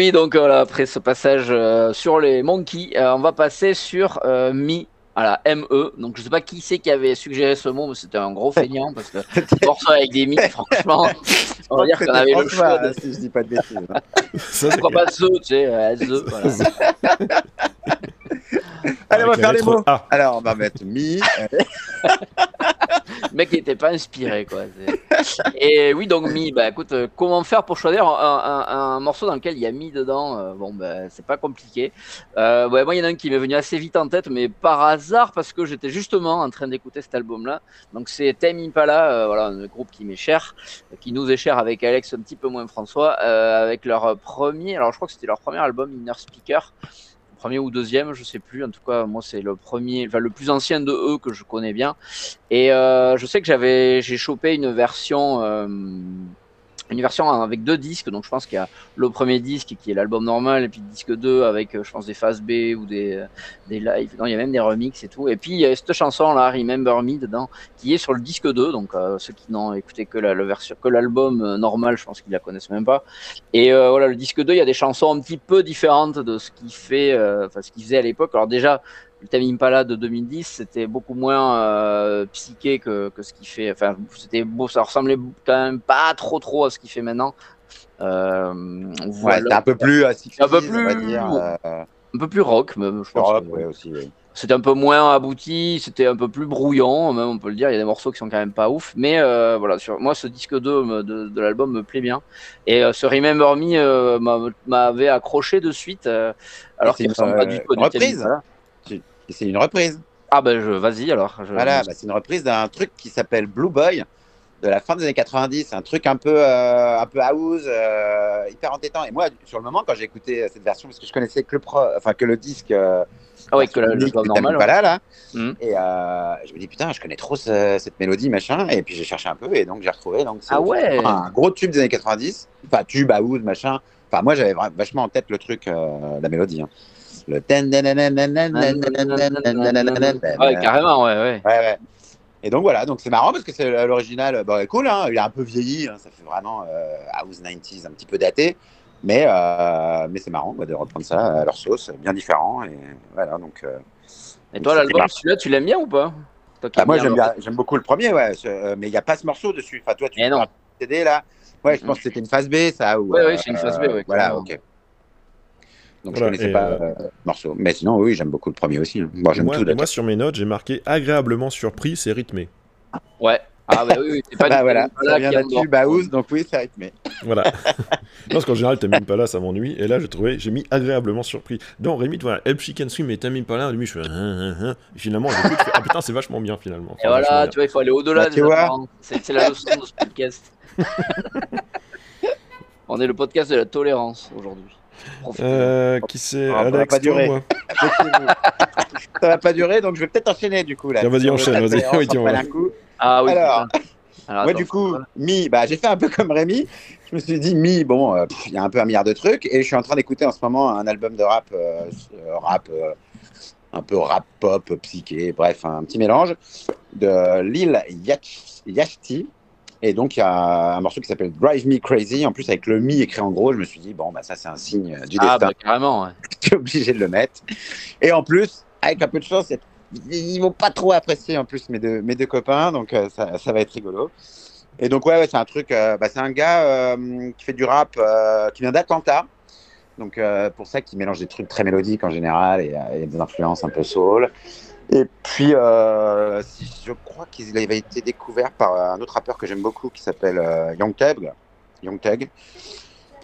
Speaker 1: Oui, donc voilà, après ce passage euh, sur les Monkeys, euh, on va passer sur euh, Mi. Voilà, ME. Donc je sais pas qui c'est qui avait suggéré ce mot, mais c'était un gros feignant parce que morceau avec des mi, franchement, on va dire qu'on avait le choix. De...
Speaker 2: Si je dis pas de bêtises. hein.
Speaker 1: Pourquoi pas The, tu sais, euh, The, voilà.
Speaker 2: Allez, on va faire les mots.
Speaker 3: A.
Speaker 2: Alors, on va mettre mi.
Speaker 1: Le mec il était pas inspiré quoi. Et oui donc Mi, bah écoute, euh, comment faire pour choisir un, un- un morceau dans lequel il y a Mi dedans euh, Bon bah c'est pas compliqué. Euh, ouais, moi il y en a un qui m'est venu assez vite en tête, mais par hasard parce que j'étais justement en train d'écouter cet album-là. Donc c'est Tame Impala, euh, voilà un groupe qui m'est cher, qui nous est cher avec Alex un petit peu moins François, euh, avec leur premier, alors je crois que c'était leur premier album Inner Speaker premier ou deuxième, je sais plus. En tout cas, moi, c'est le premier, enfin, le plus ancien de eux que je connais bien. Et euh, je sais que j'avais, j'ai chopé une version, euh, une version avec deux disques. Donc, je pense qu'il y a le premier disque qui est l'album normal, et puis le disque 2 avec, euh, je pense, des phases B ou des, euh, des lives. Non, il y a même des remixes et tout. Et puis, il y a cette chanson là, Remember Me, dedans, qui est sur le disque 2. Donc, euh, ceux qui n'ont écouté que la, version, que l'album euh, normal, je pense qu'ils la connaissent même pas. Et euh, voilà, le disque 2, il y a des chansons un petit peu différentes de ce qu'il fait, euh, enfin ce qu'il faisait à l'époque. Alors déjà, le Tame Impala de 2010, c'était beaucoup moins euh, psyché que, que ce qu'il fait. Enfin, c'était beau, ça ressemblait quand même pas trop trop à ce qu'il fait maintenant. Euh,
Speaker 2: Ouais,
Speaker 1: voilà.
Speaker 2: un peu plus 60s,
Speaker 1: Un peu
Speaker 2: on va
Speaker 1: plus-
Speaker 2: dire. euh,
Speaker 1: un peu plus rock, même, je pense.
Speaker 2: Ouais, aussi.
Speaker 1: C'était un peu moins abouti, c'était un peu plus brouillon, même on peut le dire. Il y a des morceaux qui sont quand même pas ouf, mais euh, voilà. Sur moi, ce disque 2 me- de, de l'album me plaît bien. Et euh, ce Remember Me m'a- m'avait accroché de suite, alors qu'il
Speaker 2: une,
Speaker 1: ressemble pas du tout à du
Speaker 2: reprise.
Speaker 1: Impala.
Speaker 2: Et c'est une reprise.
Speaker 1: Ah ben je vas-y alors. Je,
Speaker 2: Voilà, bah, c'est une reprise d'un truc qui s'appelle Blue Boy de la fin des années 90, un truc un peu, euh, un peu house, euh, hyper entêtant. Et moi, sur le moment, quand j'ai écouté cette version, parce que je connaissais que le, pro, enfin, que le disque, euh,
Speaker 1: ah ouais, que le,
Speaker 2: Tame
Speaker 1: normal. ouais.
Speaker 2: Impala, là, et euh, je me dis putain, je connais trop ce- cette mélodie, machin. Et puis j'ai cherché un peu, et donc j'ai retrouvé. Donc
Speaker 1: Ah ouais.
Speaker 2: un gros tube des années 90, enfin tube house, machin. Enfin, moi, j'avais vachement en tête le truc, euh, la mélodie. hein. Le
Speaker 1: Ouais, carrément, ouais.
Speaker 2: Et donc voilà, donc c'est marrant parce que c'est l'original, bon, cool, hein, il est un peu vieilli, ça fait vraiment house 90s, un petit peu daté, mais, mais c'est marrant de reprendre ça à leur sauce, bien différent. Et voilà, donc.
Speaker 1: toi, l'album, celui-là, tu l'aimes bien ou pas
Speaker 2: moi j'aime j'aime beaucoup le premier, ouais, mais il n'y a pas ce morceau dessus. Enfin, toi, tu. CD là. Ouais, je pense que c'était une phase B, ça. Ou,
Speaker 1: Ouais, c'est une B,
Speaker 2: Voilà, ok. Donc
Speaker 3: Voilà,
Speaker 2: je connaissais pas
Speaker 3: euh,
Speaker 2: euh, le morceau. Mais sinon, oui, j'aime beaucoup le premier aussi. hein. Bon, j'aime
Speaker 3: moi,
Speaker 2: tout.
Speaker 3: moi, sur mes notes, j'ai marqué agréablement surpris, c'est rythmé.
Speaker 1: Ouais. Ah bah oui, oui, c'est pas
Speaker 2: Bah
Speaker 1: du
Speaker 2: voilà, ça vient là-dessus, bah house, donc oui, c'est rythmé.
Speaker 3: Voilà. non, parce qu'en général, Tame Impala, ça m'ennuie. Et là, j'ai trouvé, j'ai mis agréablement surpris. Dans Rémi, voilà, Help She Can Swim et Tame Impala, début, je fais. Hein, hein, hein. Et finalement, j'écoute, je fais, ah putain, c'est vachement bien finalement.
Speaker 1: Et voilà, tu vois, il faut aller au-delà
Speaker 2: Bah,
Speaker 1: des
Speaker 2: tu vois.
Speaker 1: apparences. C'est c'est la leçon de ce podcast. On est le podcast de la tolérance aujourd'hui.
Speaker 3: Euh, qui c'est
Speaker 2: Ah, ça va
Speaker 3: Alex, toi,
Speaker 2: durer.
Speaker 3: moi
Speaker 2: ça va pas durer, donc je vais peut-être enchaîner du coup là.
Speaker 3: Tiens, vas-y,
Speaker 2: Si
Speaker 3: enchaîne, vas-y. Oui, tiens,
Speaker 2: coup.
Speaker 1: Ah oui,
Speaker 2: Alors, Moi,
Speaker 1: attends,
Speaker 2: du coup. Mi, bah, j'ai fait un peu comme Rémi. Je me suis dit, Mi, bon, euh, il y a un peu un milliard de trucs. Et je suis en train d'écouter en ce moment un album de rap, euh, rap euh, un peu rap pop, psyché, bref, un petit mélange de Lil Yach- Yachty. Et donc, il y a un morceau qui s'appelle Drive Me Crazy. En plus, avec le Mi écrit en gros, je me suis dit, bon, bah, ça, c'est un signe euh, du
Speaker 1: Ah
Speaker 2: destin.
Speaker 1: bah carrément, ouais.
Speaker 2: J'étais obligé de le mettre. Et en plus, avec un peu de chance, ils vont pas trop apprécier en plus mes deux, mes deux copains, donc euh, ça, ça va être rigolo. Et donc ouais, ouais, c'est un truc, euh, bah, c'est un gars euh, qui fait du rap, qui vient d'Atlanta. Donc pour ça qu'il mélange des trucs très mélodiques en général et, et des influences un peu soul. Et puis euh, je crois qu'il avait été découvert par un autre rappeur que j'aime beaucoup qui s'appelle euh, Young Thug. Young Thug.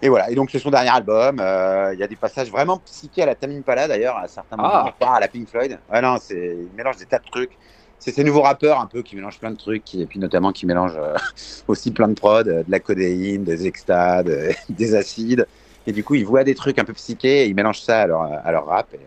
Speaker 2: Et voilà, et donc c'est son dernier album. euh, Il y a des passages vraiment psychés à la Tame Impala d'ailleurs, à certains moments,
Speaker 1: Ah.
Speaker 2: pas à la Pink Floyd. Ouais, non, c'est il mélange des tas de trucs. C'est ces nouveaux rappeurs un peu qui mélangent plein de trucs, qui- et puis notamment qui mélangent euh, aussi plein de prod, euh, de la codéine, des extades, euh, des acides. Et du coup, ils voient des trucs un peu psychés et ils mélangent ça à leur, à leur rap. Et,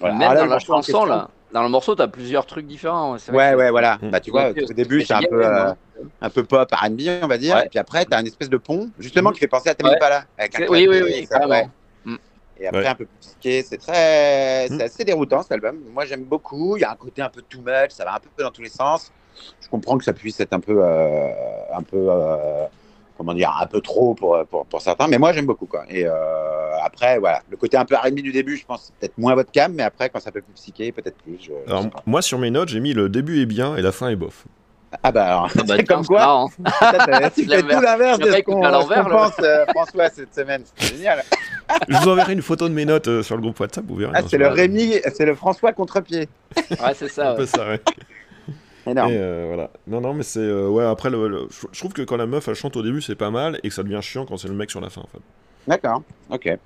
Speaker 2: voilà.
Speaker 1: Même
Speaker 2: Alors là,
Speaker 1: dans la chanson, là, dans le morceau, t'as plusieurs trucs différents.
Speaker 2: Ouais, ouais, voilà.
Speaker 3: Mm.
Speaker 2: Bah, tu vois, au début, c'est un peu, euh,
Speaker 1: moi.
Speaker 2: un peu pop, R&B, on va dire.
Speaker 1: Ouais.
Speaker 2: Et puis après, tu as une espèce de pont, justement, qui fait penser à Tame
Speaker 1: Ouais.
Speaker 2: Impala. Avec un
Speaker 1: Oui, oui, oui,
Speaker 2: et ça,
Speaker 1: carrément.
Speaker 2: ouais.
Speaker 1: Mm.
Speaker 2: Et après,
Speaker 3: Ouais.
Speaker 2: un peu plus psyché. C'est très,
Speaker 3: Mm.
Speaker 2: c'est assez déroutant cet album. Moi, j'aime beaucoup. Il y a un côté un peu too much. Ça va un peu dans tous les sens. Je comprends que ça puisse être un peu, euh, un peu, euh, comment dire, un peu trop pour, pour, pour certains. Mais moi, j'aime beaucoup, quoi. Et euh, après, voilà, le côté un peu R&B du début, je pense, c'est peut-être moins votre cam, mais après, quand ça peut plus psyché, peut-être plus. je-
Speaker 3: Alors, moi, sur mes notes, j'ai mis le début est bien et la fin est bof.
Speaker 2: Ah bah alors,
Speaker 1: Ah bah,
Speaker 2: c'est comme quoi, tu fais tout l'inverse de ce qu'on pense, euh, François, cette semaine. C'est génial.
Speaker 3: Je vous enverrai une photo de mes notes euh, sur le groupe WhatsApp, vous verrez.
Speaker 2: Ah, c'est le Rémi, c'est le François contre-pied.
Speaker 1: Ouais, c'est ça.
Speaker 3: un peu ça, ouais.
Speaker 2: Énorme.
Speaker 3: Et euh, voilà. Non, non, mais c'est. euh, ouais, après, le, le- je trouve que quand la meuf elle chante au début, c'est pas mal et que ça devient chiant quand c'est le mec sur la fin, en fait.
Speaker 2: D'accord, ok.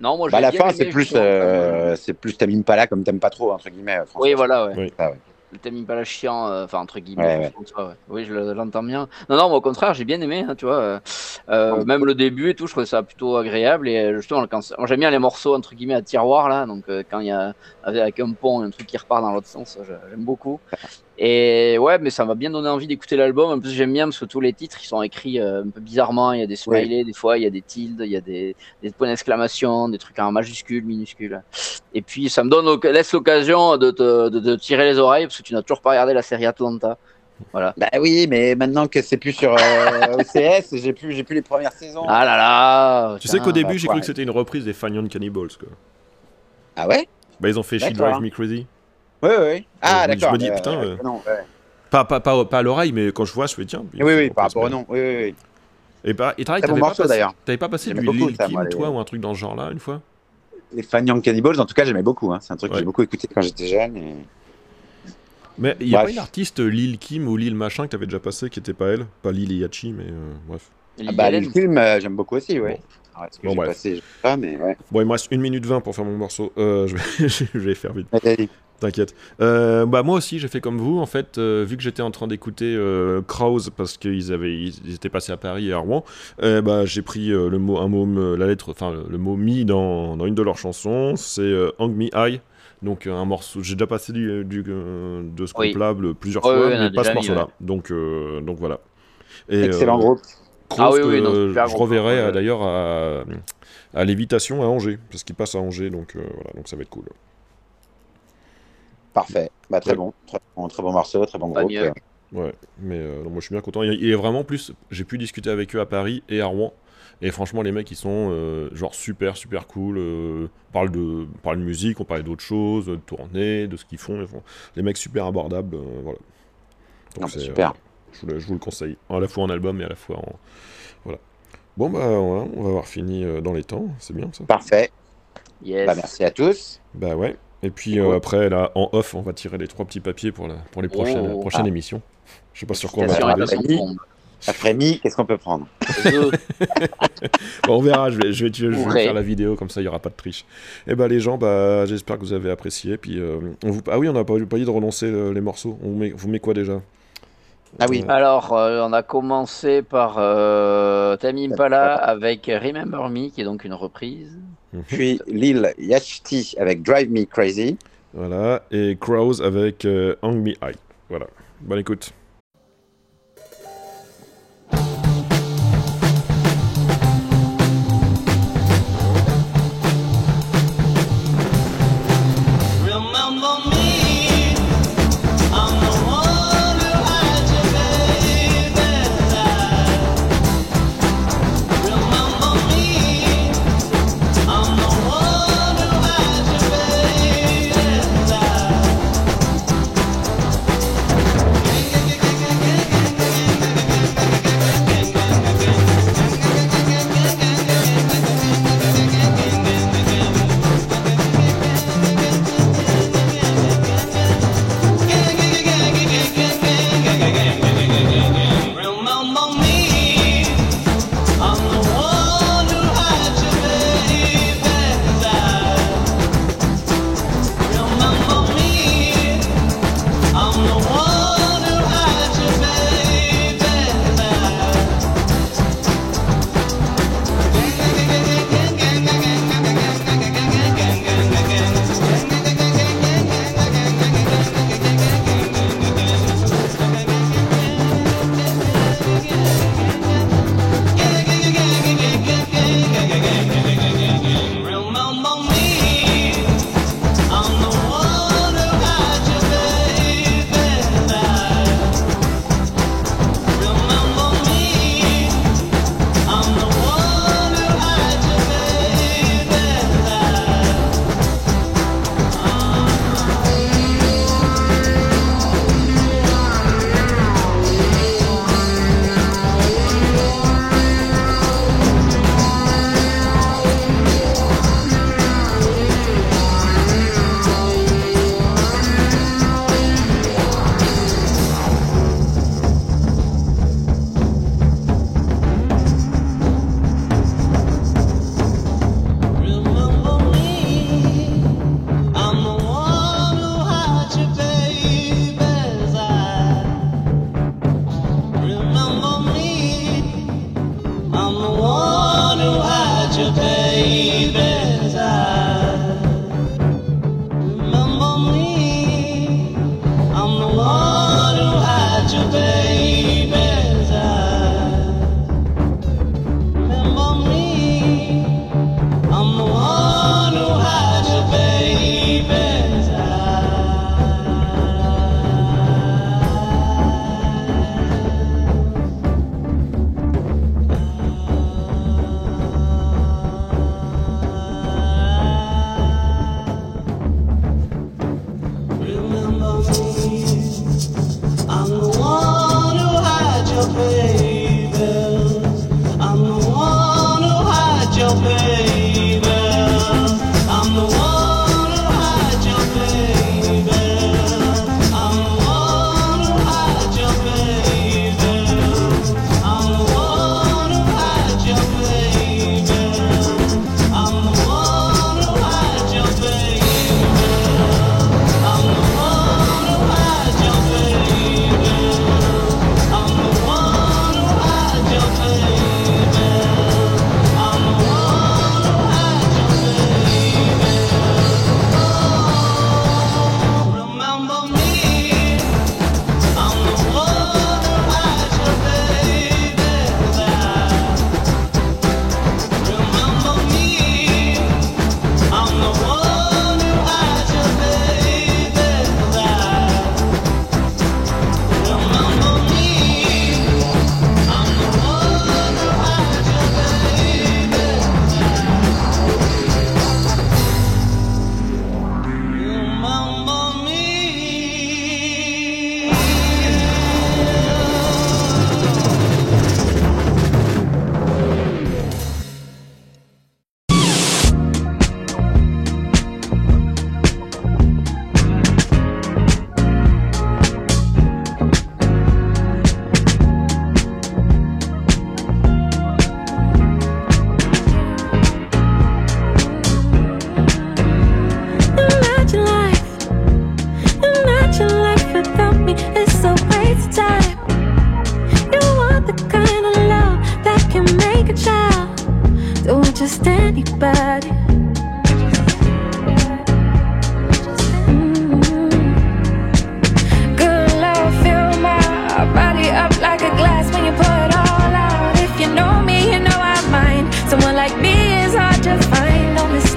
Speaker 1: Non, moi,
Speaker 2: Bah, la fin,
Speaker 1: aimé,
Speaker 2: c'est plus, euh, c'est plus t'aimes pas là comme t'aimes pas trop, entre guillemets. François.
Speaker 1: Oui, voilà, ouais.
Speaker 3: Oui.
Speaker 2: Ah ouais.
Speaker 1: Le thème pas la chiant, euh, enfin entre guillemets.
Speaker 2: Ouais.
Speaker 1: Oui, je le- l'entends bien. Non, non, moi, au contraire, j'ai bien aimé, hein, tu vois. euh, euh, même le début et tout, je trouvais ça plutôt agréable. Et euh, justement, quand, moi, j'aime bien les morceaux entre guillemets à tiroir là. Donc euh, quand il y a avec un pont, un truc qui repart dans l'autre sens, j'aime beaucoup. Et ouais, mais ça m'a bien donné envie d'écouter l'album. En plus, j'aime bien parce que tous les titres, ils sont écrits euh, un peu bizarrement. Il y a des smileys, des fois, il y a des tildes, il y a des, des points d'exclamation, des trucs en majuscules, minuscules. Et puis, ça me donne laisse l'occasion de te de, de tirer les oreilles parce que tu n'as toujours pas regardé la série Atlanta. Voilà.
Speaker 2: Bah oui, mais maintenant que c'est plus sur euh, OCS, j'ai plus, j'ai plus les premières saisons.
Speaker 1: Ah là là
Speaker 3: Tu sais qu'au début,
Speaker 2: bah,
Speaker 3: j'ai
Speaker 2: quoi.
Speaker 3: cru que c'était une reprise des Fanion Cannibals, quoi.
Speaker 2: Ah ouais?
Speaker 3: Bah, ils ont fait She. Drive Me Crazy.
Speaker 2: Oui, oui, oui. Ah
Speaker 3: je me
Speaker 2: d'accord.
Speaker 3: dis,
Speaker 2: euh,
Speaker 3: putain,
Speaker 2: euh,
Speaker 3: euh,
Speaker 2: non, ouais.
Speaker 3: Pas, pas, pas, pas à l'oreille, mais quand je vois, je fais tiens.
Speaker 2: Oui, oui, par rapport au nom. Oui, oui, oui.
Speaker 3: Et, et pareil,
Speaker 2: Très bon
Speaker 3: t'avais pas, passé-
Speaker 2: d'ailleurs.
Speaker 3: t'avais pas passé
Speaker 2: J'aimais
Speaker 3: du
Speaker 2: beaucoup
Speaker 3: Lil Kim,
Speaker 2: moi, les-
Speaker 3: toi, ou un truc dans ce genre-là, une fois?
Speaker 2: Les fans Young Cannibals, en tout cas, j'aimais beaucoup. Hein. C'est un truc que j'ai beaucoup écouté quand j'étais jeune. Et...
Speaker 3: Mais il y a pas une artiste euh, Lil Kim ou Lil machin que t'avais déjà passé qui était pas elle? Pas Lil Yachi, mais euh, bref.
Speaker 2: Ah bah, film, euh, j'aime beaucoup aussi, ouais.
Speaker 3: Bon.
Speaker 2: Que
Speaker 3: Bon,
Speaker 2: j'ai
Speaker 3: bref.
Speaker 2: passé, je sais pas, mais ouais.
Speaker 3: Bon, il me reste 1 minute 20 pour faire mon morceau. Euh, je, vais, je vais faire vite. T'inquiète. Euh, bah moi aussi j'ai fait comme vous en fait euh, vu que j'étais en train d'écouter euh, Krause parce qu'ils avaient ils étaient passés à Paris et à Rouen. euh, bah j'ai pris euh, le mot un mot la lettre enfin le, mot mi dans, dans une de leurs chansons c'est euh, Hang Me High donc euh, un morceau j'ai déjà passé du, du, euh, de ce
Speaker 1: Oui.
Speaker 3: plusieurs fois
Speaker 1: oui,
Speaker 3: mais pas ce
Speaker 1: déjà mis,
Speaker 3: morceau là donc euh, donc voilà. Et,
Speaker 2: Excellent
Speaker 3: euh,
Speaker 2: groupe.
Speaker 1: Ah oui,
Speaker 3: Krause
Speaker 1: oui, non,
Speaker 3: que
Speaker 1: super
Speaker 3: je reverrai euh, d'ailleurs à, à Lévitation à Angers parce qu'il passe à Angers donc euh, voilà donc ça va être cool.
Speaker 2: Parfait. Bah, très
Speaker 3: Ouais.
Speaker 2: bon. Très bon, très bon morceau, très bon groupe.
Speaker 3: Ouais, mais euh, non, moi je suis bien content. Il il est vraiment plus. J'ai pu discuter avec eux à Paris et à Rouen. Et franchement, les mecs, ils sont euh, genre super, super cool. euh, on parle de, on parle de musique, on parle d'autres choses, de tournée, de ce qu'ils font. Ils font- Les mecs super abordables, euh, voilà. Donc
Speaker 2: Non,
Speaker 3: c'est,
Speaker 2: super.
Speaker 3: euh, je, vous le, je vous le conseille. À la fois en album et à la fois en. Voilà. Bon, bah voilà, on va avoir fini euh, dans les temps. C'est bien ça.
Speaker 2: Parfait.
Speaker 1: Yes.
Speaker 2: Bah, merci à tous.
Speaker 3: Bah ouais. Et puis euh, après, là, en off, on va tirer les trois petits papiers pour, la, pour les prochaines,
Speaker 1: Oh.
Speaker 3: prochaines
Speaker 2: Ah.
Speaker 3: émissions. Je sais pas sur quoi on va tomber.
Speaker 2: Après mi, qu'est-ce qu'on peut prendre?
Speaker 3: Bon, on verra, je vais, je vais, je vais faire la vidéo, comme ça il n'y aura pas de triche. Et bah les gens, bah, j'espère que vous avez apprécié. Puis, euh, on vous... Ah oui, on n'a pas, pas dit de renoncer euh, les morceaux. On vous met, vous met quoi déjà?
Speaker 2: Ah oui.
Speaker 3: Euh,
Speaker 1: Alors, euh, on a commencé par euh, Tamim Impala avec Remember Me, qui est donc une reprise.
Speaker 3: mhm.
Speaker 2: Puis Lil Yachty avec Drive Me Crazy.
Speaker 3: Voilà, et Crows avec euh, Hang Me High. Voilà, bonne écoute.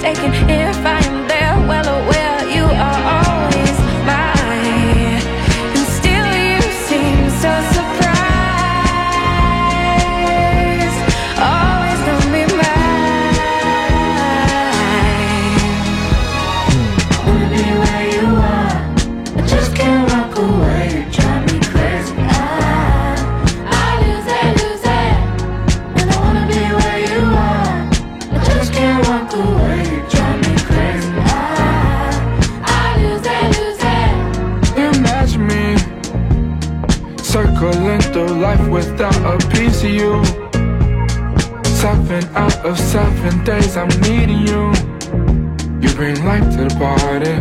Speaker 6: mistaken. If I Seven out of seven days I'm needing you. You bring life to the party.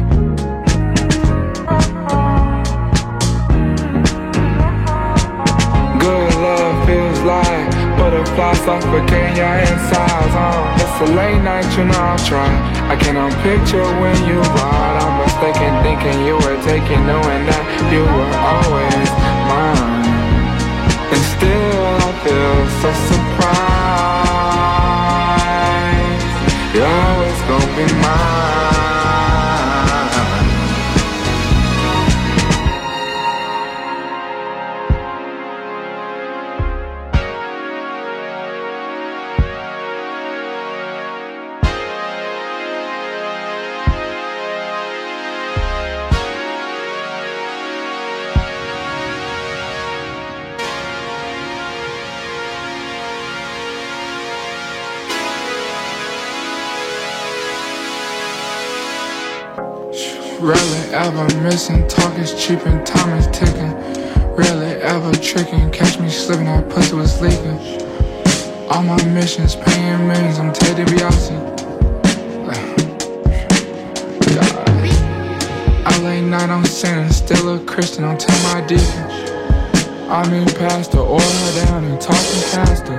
Speaker 6: Good love feels like butterflies suffocating your insides. Uh, it's a late night, you know I'll try. I cannot picture when you ride. I'm mistaken, thinking you were taking, knowing that you were always mine. And still I feel so surprised. Be mine. Ever missing, talk is cheap and time is ticking. Rarely ever tricking, catch me slipping, that pussy was leaking. All my missions, paying millions, I'm Ted DiBiase. I late night, I'm sinning, still a Christian, I'm tell my deacon. I mean, pastor, oil her down and talking faster.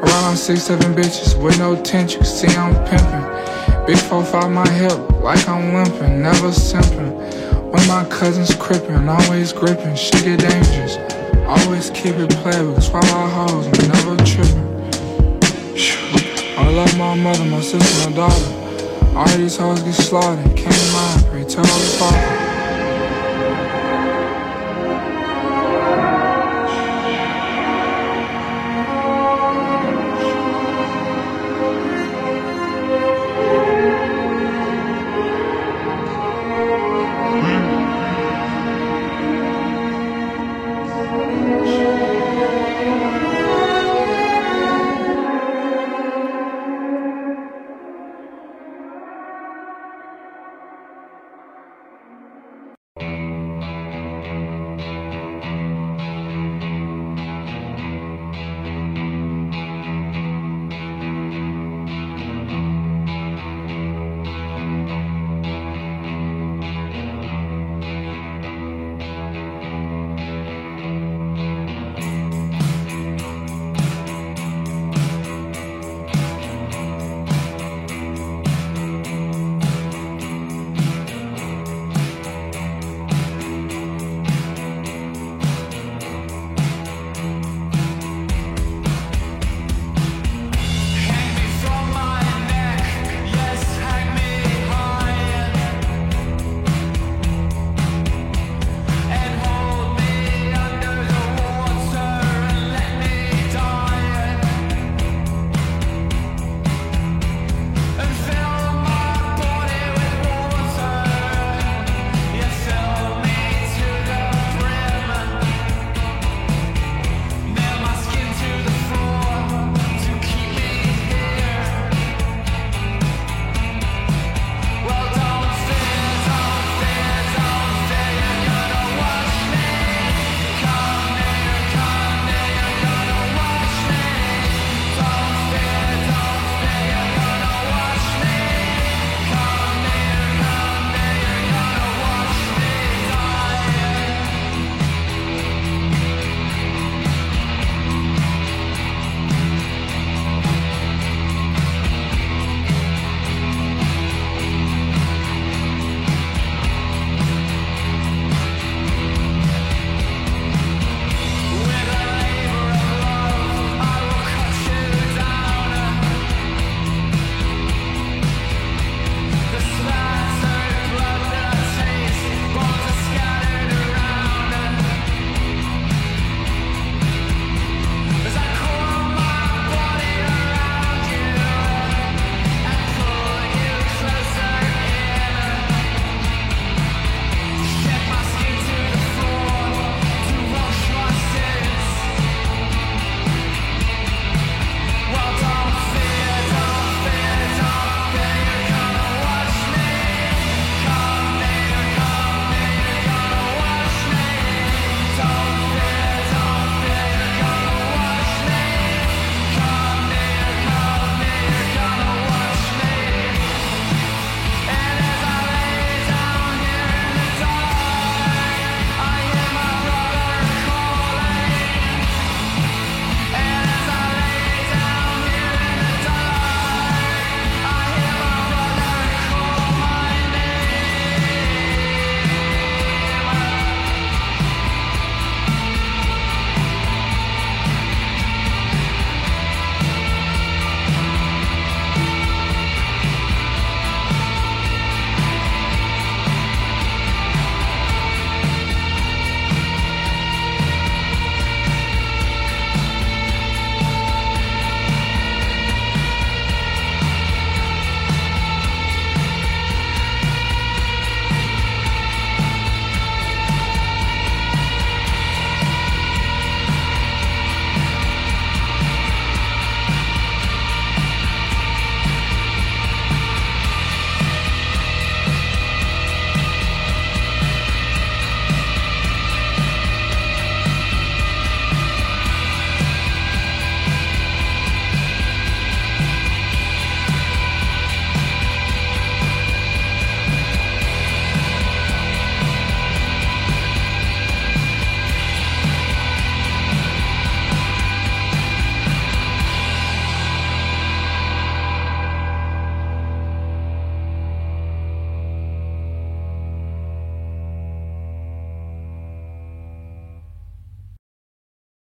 Speaker 6: Around six, seven bitches with no tension, see I'm pimping. Big four, five, my hip, like I'm limping, never simping. When my cousins crippin', always gripping, shit get dangerous. Always keep it playable, swallow hoes, I'm never tripping. I love my mother, my sister, my daughter. All these hoes get slaughtered, can't mind, pray tell the father.